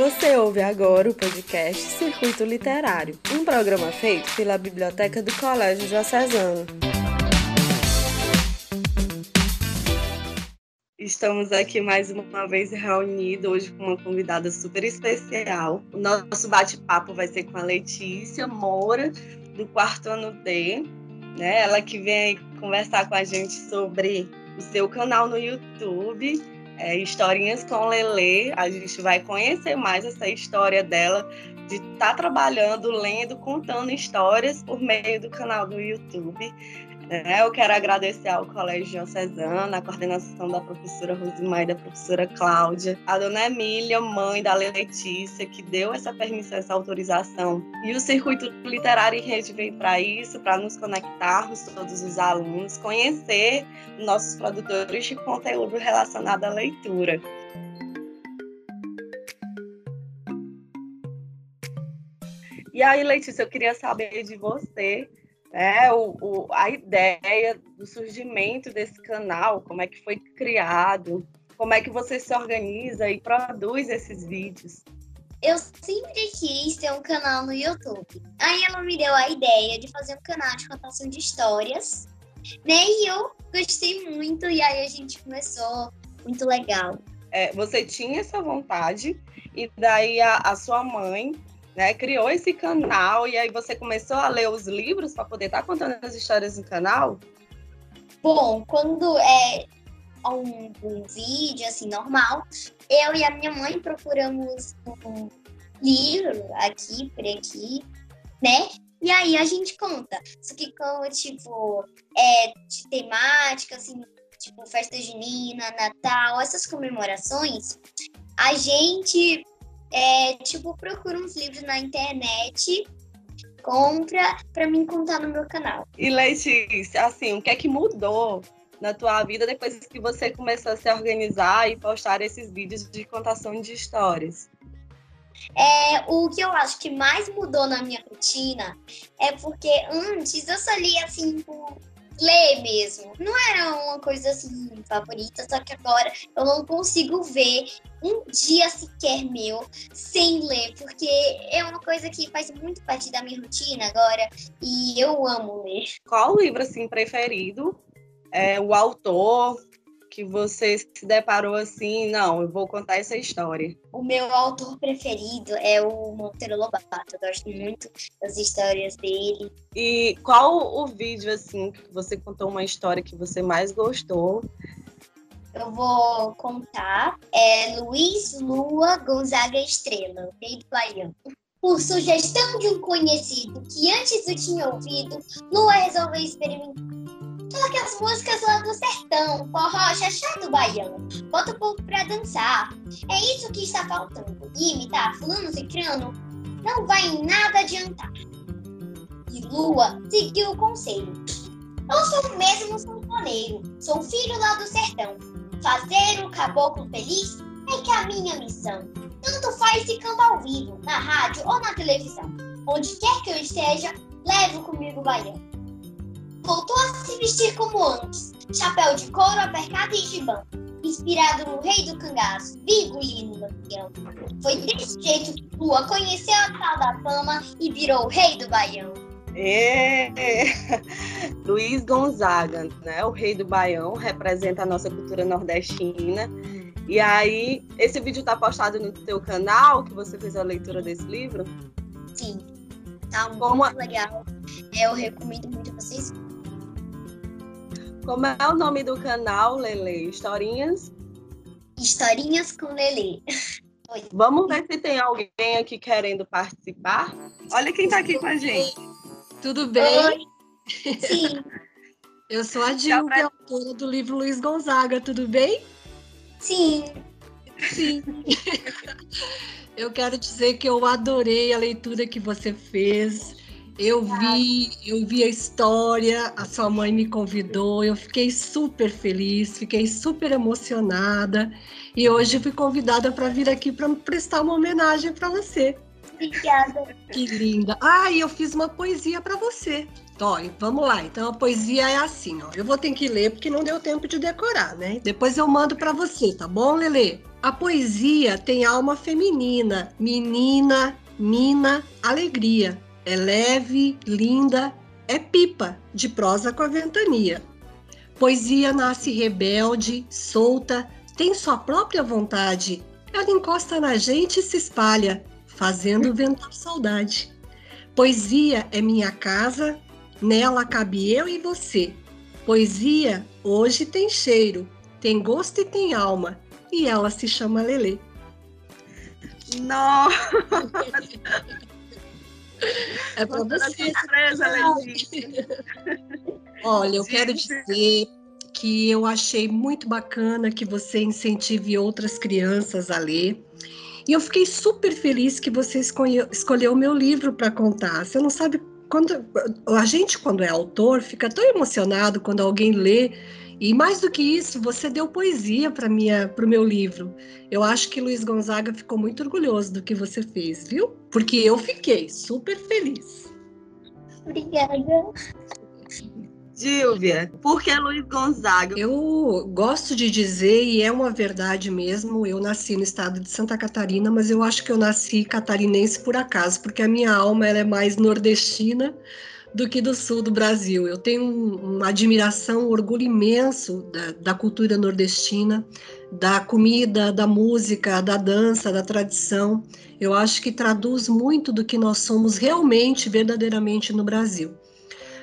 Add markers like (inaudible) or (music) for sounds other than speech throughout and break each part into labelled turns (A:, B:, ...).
A: Você ouve agora o podcast Circuito Literário, um programa feito pela Biblioteca do Colégio Diocesano. Estamos aqui mais uma vez reunidos hoje com uma convidada super especial. O nosso bate-papo vai ser com a Letícia Moura, do quarto ano D, né? Ela que vem conversar com a gente sobre o seu canal no YouTube é, Historinhas com Lele. A gente vai conhecer mais essa história dela, de estar tá trabalhando, lendo, contando histórias por meio do canal do YouTube. É, eu quero agradecer ao Colégio Diocesano, a coordenação da professora Rosimar e da professora Cláudia, a dona Emília, mãe da Letícia, que deu essa permissão, essa autorização. E o Circuito Literário em Rede veio para isso, para nos conectarmos, todos os alunos, conhecer nossos produtores de conteúdo relacionado à leitura. E aí, Letícia, eu queria saber de você é, o, o, a ideia do surgimento desse canal, como é que foi criado, como é que você se organiza e produz esses vídeos.
B: Eu sempre quis ter um canal no YouTube. Aí ela me deu a ideia de fazer um canal de contação de histórias, né? E eu gostei muito, e aí a gente começou, muito legal.
A: É, você tinha essa vontade, e daí a, a sua mãe né, criou esse canal e aí você começou a ler os livros para poder estar tá contando as histórias no canal?
B: Bom, quando é um, um, vídeo assim normal, eu e a minha mãe procuramos um livro aqui por aqui, né? E aí a gente conta. Só que como, tipo, é de temática, assim, tipo, festa junina, Natal, essas comemorações, a gente é, tipo, procura uns livros na internet, compra para mim contar no meu canal.
A: E Letícia, assim, o que é que mudou na tua vida depois que você começou a se organizar e postar esses vídeos de contação de histórias?
B: É, o que eu acho que mais mudou na minha rotina é porque antes eu só lia assim por ler mesmo. Não era uma coisa assim favorita, só que agora eu não consigo ver um dia sequer meu sem ler, porque é uma coisa que faz muito parte da minha rotina agora e eu amo ler.
A: Qual o livro assim preferido? É, o autor, que você se deparou assim, não, eu vou contar essa história?
B: O meu autor preferido é o Monteiro Lobato. Eu gosto muito das histórias dele.
A: E qual o vídeo assim que você contou uma história que você mais gostou?
B: Eu vou contar é Luiz Lua Gonzaga Estrela, o rei do Baiano. Por sugestão de um conhecido que antes eu tinha ouvido, Lua resolveu experimentar Toque as músicas lá do sertão, forró, xaxá do baiano. Bota o povo pra dançar. É isso que está faltando. E imitar fulano cicrano não vai em nada adiantar. E Lua seguiu o conselho. Eu sou mesmo sanfoneiro, sou filho lá do sertão. Fazer o caboclo feliz é que é a minha missão. Tanto faz se canta ao vivo, na rádio ou na televisão. Onde quer que eu esteja, levo comigo o baiano voltou a se vestir como antes, chapéu de couro, apercado e gibão, inspirado no rei do cangaço, Vigolino Lampião. Foi desse jeito que Lua conheceu a tal da fama e virou o rei do Baião.
A: É. (laughs) Luiz Gonzaga, né? O rei do Baião, representa a nossa cultura nordestina. E aí, esse vídeo está postado no teu canal, que você fez a leitura desse livro?
B: Sim, tá muito Como... legal. Eu recomendo muito vocês
A: como é o nome do canal, Lele? Historinhas?
B: Historinhas com Lele.
A: Vamos ver se tem alguém aqui querendo participar. Olha quem está aqui com a gente.
C: Tudo bem?
B: Oi. Sim. (laughs)
C: Eu sou a Dil, que é autora do livro Luiz Gonzaga, tudo bem?
B: Sim.
C: Sim. (laughs) Eu quero dizer que eu adorei a leitura que você fez. Eu vi, eu vi a história, a sua mãe me convidou, eu fiquei super feliz, fiquei super emocionada e hoje fui convidada para vir aqui para prestar uma homenagem para você.
B: Obrigada.
C: Que linda. Ah, e eu fiz uma poesia para você. Ó, vamos lá. Então a poesia é assim, ó. Eu vou ter que ler porque não deu tempo de decorar, né? Depois eu mando para você, tá bom, Lele? A poesia tem alma feminina, menina, mina, alegria. É leve, linda, é pipa, de prosa com a ventania. Poesia nasce rebelde, solta, tem sua própria vontade. Ela encosta na gente e se espalha, fazendo ventar saudade. Poesia é minha casa, nela cabe eu e você. Poesia hoje tem cheiro, tem gosto e tem alma, e ela se chama Lelê.
A: Nossa! (laughs)
C: É para você. Olha, eu quero dizer que eu achei muito bacana que você incentive outras crianças a ler. E eu fiquei super feliz que você escolheu, escolheu o meu livro para contar. Você não sabe quando a gente quando é autor fica tão emocionado quando alguém lê e mais do que isso, você deu poesia para minha para o meu livro. Eu acho que Luiz Gonzaga ficou muito orgulhoso do que você fez, viu? Porque eu fiquei super feliz.
B: Obrigada.
A: Silvia, por que Luiz Gonzaga?
C: Eu gosto de dizer, e é uma verdade mesmo, eu nasci no estado de Santa Catarina, mas eu acho que eu nasci catarinense por acaso, porque a minha alma ela é mais nordestina do que do sul do Brasil. Eu tenho uma admiração, um orgulho imenso da, da cultura nordestina, da comida, da música, da dança, da tradição. Eu acho que traduz muito do que nós somos realmente, verdadeiramente no Brasil.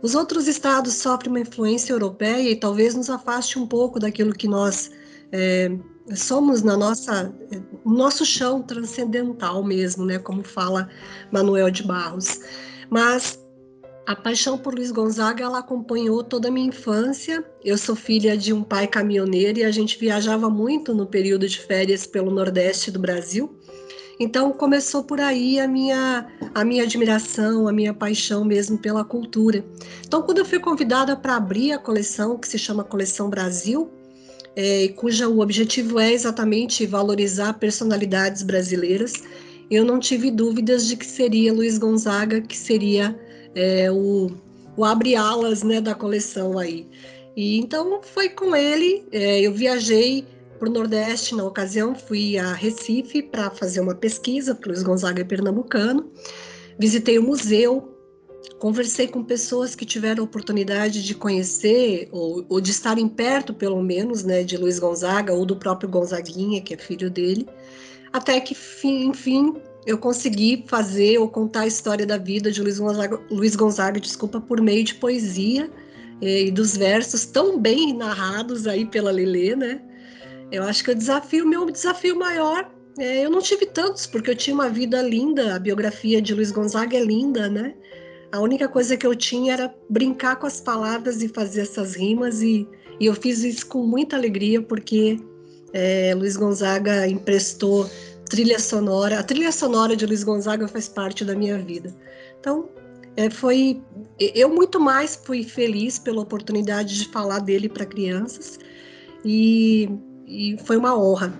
C: Os outros estados sofrem uma influência europeia e talvez nos afaste um pouco daquilo que nós é, somos na nossa nosso chão transcendental mesmo, né? Como fala Manuel de Barros. Mas a paixão por Luiz Gonzaga ela acompanhou toda a minha infância. Eu sou filha de um pai caminhoneiro e a gente viajava muito no período de férias pelo Nordeste do Brasil. Então começou por aí a minha a minha admiração, a minha paixão mesmo pela cultura. Então quando eu fui convidada para abrir a coleção que se chama Coleção Brasil, é, cuja o objetivo é exatamente valorizar personalidades brasileiras, eu não tive dúvidas de que seria Luiz Gonzaga, que seria é, o, o abre-alas né, da coleção aí. E então foi com ele, é, eu viajei para o Nordeste na ocasião, fui a Recife para fazer uma pesquisa, porque Luiz Gonzaga é pernambucano. Visitei o museu, conversei com pessoas que tiveram oportunidade de conhecer, ou, ou de estarem perto, pelo menos, né, de Luiz Gonzaga, ou do próprio Gonzaguinha, que é filho dele, até que, enfim, eu consegui fazer ou contar a história da vida de Luiz Gonzaga, Luiz Gonzaga desculpa, por meio de poesia eh, e dos versos tão bem narrados aí pela Lelê, né? Eu acho que o desafio, meu desafio maior, é, eu não tive tantos, porque eu tinha uma vida linda, a biografia de Luiz Gonzaga é linda, né? A única coisa que eu tinha era brincar com as palavras e fazer essas rimas, e, e eu fiz isso com muita alegria, porque é, Luiz Gonzaga emprestou trilha sonora. A trilha sonora de Luiz Gonzaga faz parte da minha vida. Então, é, foi. Eu muito mais fui feliz pela oportunidade de falar dele para crianças, e e foi uma honra.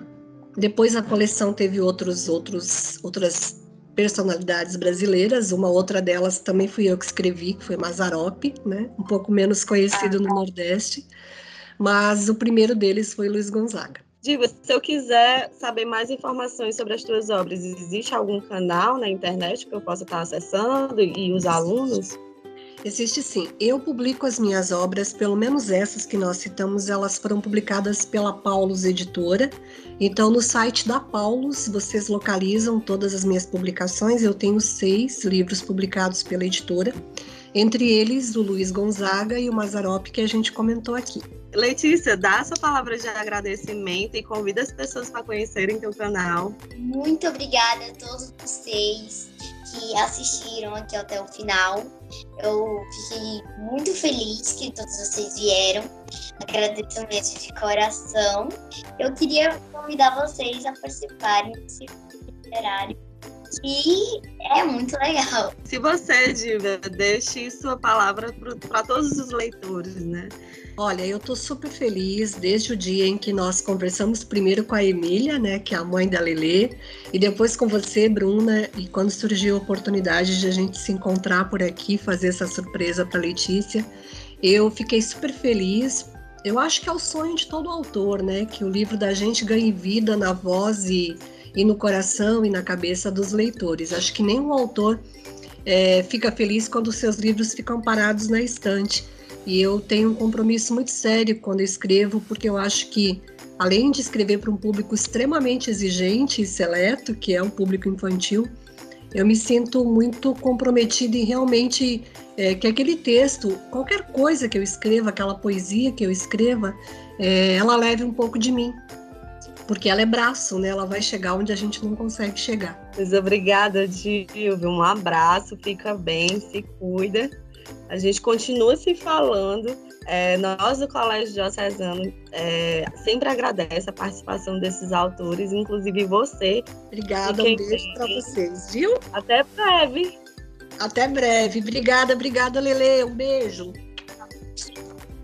C: Depois a coleção teve outros, outros, outras personalidades brasileiras, uma outra delas também fui eu que escrevi, que foi Mazarop, né? um pouco menos conhecido no Nordeste, mas o primeiro deles foi Luiz Gonzaga.
A: Diva, se eu quiser saber mais informações sobre as tuas obras, existe algum canal na internet que eu possa estar acessando e os alunos?
C: Existe sim. Eu publico as minhas obras, pelo menos essas que nós citamos, elas foram publicadas pela Paulus Editora. Então, no site da Paulus, vocês localizam todas as minhas publicações. Eu tenho seis livros publicados pela editora, entre eles o Luiz Gonzaga e o Mazarop, que a gente comentou aqui.
A: Letícia, dá a sua palavra de agradecimento e convida as pessoas para conhecerem teu canal.
B: Muito obrigada a todos vocês que assistiram aqui até o final. Eu fiquei muito feliz que todos vocês vieram. Agradeço mesmo de coração. Eu queria convidar vocês a participarem desse literário que é muito legal.
A: Se você, Diva, deixe sua palavra para todos os leitores, né?
C: Olha, eu estou super feliz desde o dia em que nós conversamos primeiro com a Emília, né, que é a mãe da Lelê, e depois com você, Bruna, e quando surgiu a oportunidade de a gente se encontrar por aqui, fazer essa surpresa para Letícia, eu fiquei super feliz. Eu acho que é o sonho de todo autor, né, que o livro da gente ganhe vida na voz e, e no coração e na cabeça dos leitores. Acho que nenhum autor é, fica feliz quando seus livros ficam parados na estante e eu tenho um compromisso muito sério quando escrevo, porque eu acho que, além de escrever para um público extremamente exigente e seleto, que é o público infantil, eu me sinto muito comprometida em realmente é, que aquele texto, qualquer coisa que eu escreva, aquela poesia que eu escreva, é, ela leve um pouco de mim. Porque ela é braço, né? Ela vai chegar onde a gente não consegue chegar.
A: Mas obrigada, Dilvio. Um abraço, fica bem, se cuida a gente continua se falando. É, nós do Colégio Diocesano é, sempre agradece a participação desses autores, inclusive você.
C: Obrigada, um beijo para vocês, viu?
A: Até breve.
C: Até breve. Obrigada, obrigada, Lele. Um beijo.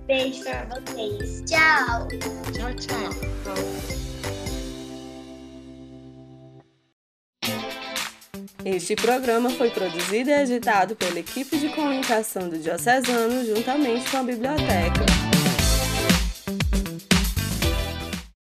B: Beijo para vocês. Tchau.
C: Tchau, tchau.
A: Este programa foi produzido e editado pela equipe de comunicação do Diocesano juntamente com a biblioteca.